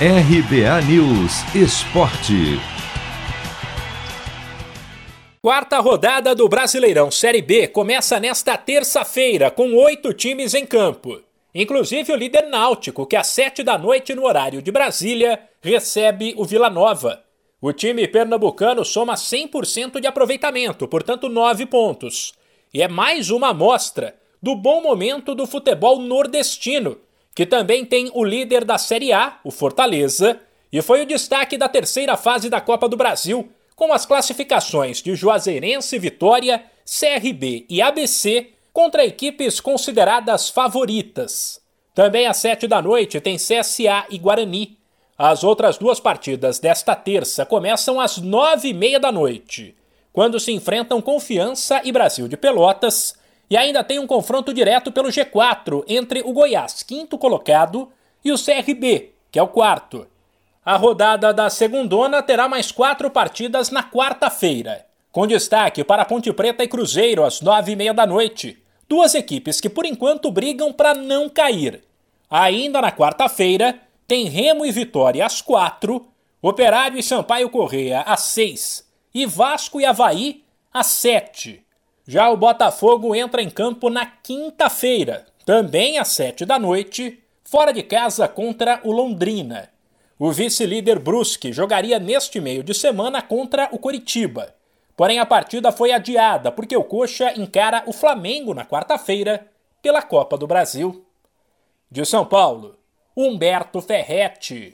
RBA News Esporte. Quarta rodada do Brasileirão Série B começa nesta terça-feira, com oito times em campo. Inclusive o líder náutico, que às sete da noite no horário de Brasília, recebe o Vila Nova. O time pernambucano soma 100% de aproveitamento, portanto nove pontos. E é mais uma amostra do bom momento do futebol nordestino, que também tem o líder da Série A, o Fortaleza, e foi o destaque da terceira fase da Copa do Brasil, com as classificações de Juazeirense, Vitória, CRB e ABC contra equipes consideradas favoritas. Também às sete da noite tem CSA e Guarani. As outras duas partidas desta terça começam às nove e meia da noite, quando se enfrentam Confiança e Brasil de Pelotas, e ainda tem um confronto direto pelo G4 entre o Goiás, quinto colocado, e o CRB, que é o quarto. A rodada da segundona terá mais quatro partidas na quarta-feira, com destaque para Ponte Preta e Cruzeiro às nove e meia da noite. Duas equipes que por enquanto brigam para não cair. Ainda na quarta-feira, tem Remo e Vitória às quatro, Operário e Sampaio Correia às seis e Vasco e Havaí às sete. Já o Botafogo entra em campo na quinta-feira, também às sete da noite, fora de casa contra o Londrina. O vice-líder Brusque jogaria neste meio de semana contra o Coritiba. Porém, a partida foi adiada porque o Coxa encara o Flamengo na quarta-feira pela Copa do Brasil. De São Paulo, Humberto Ferretti.